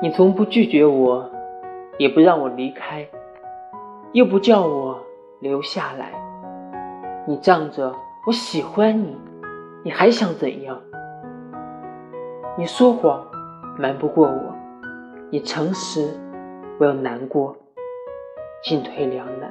你从不拒绝我，也不让我离开，又不叫我留下来。你仗着我喜欢你，你还想怎样？你说谎瞒不过我，你诚实我要难过，进退两难。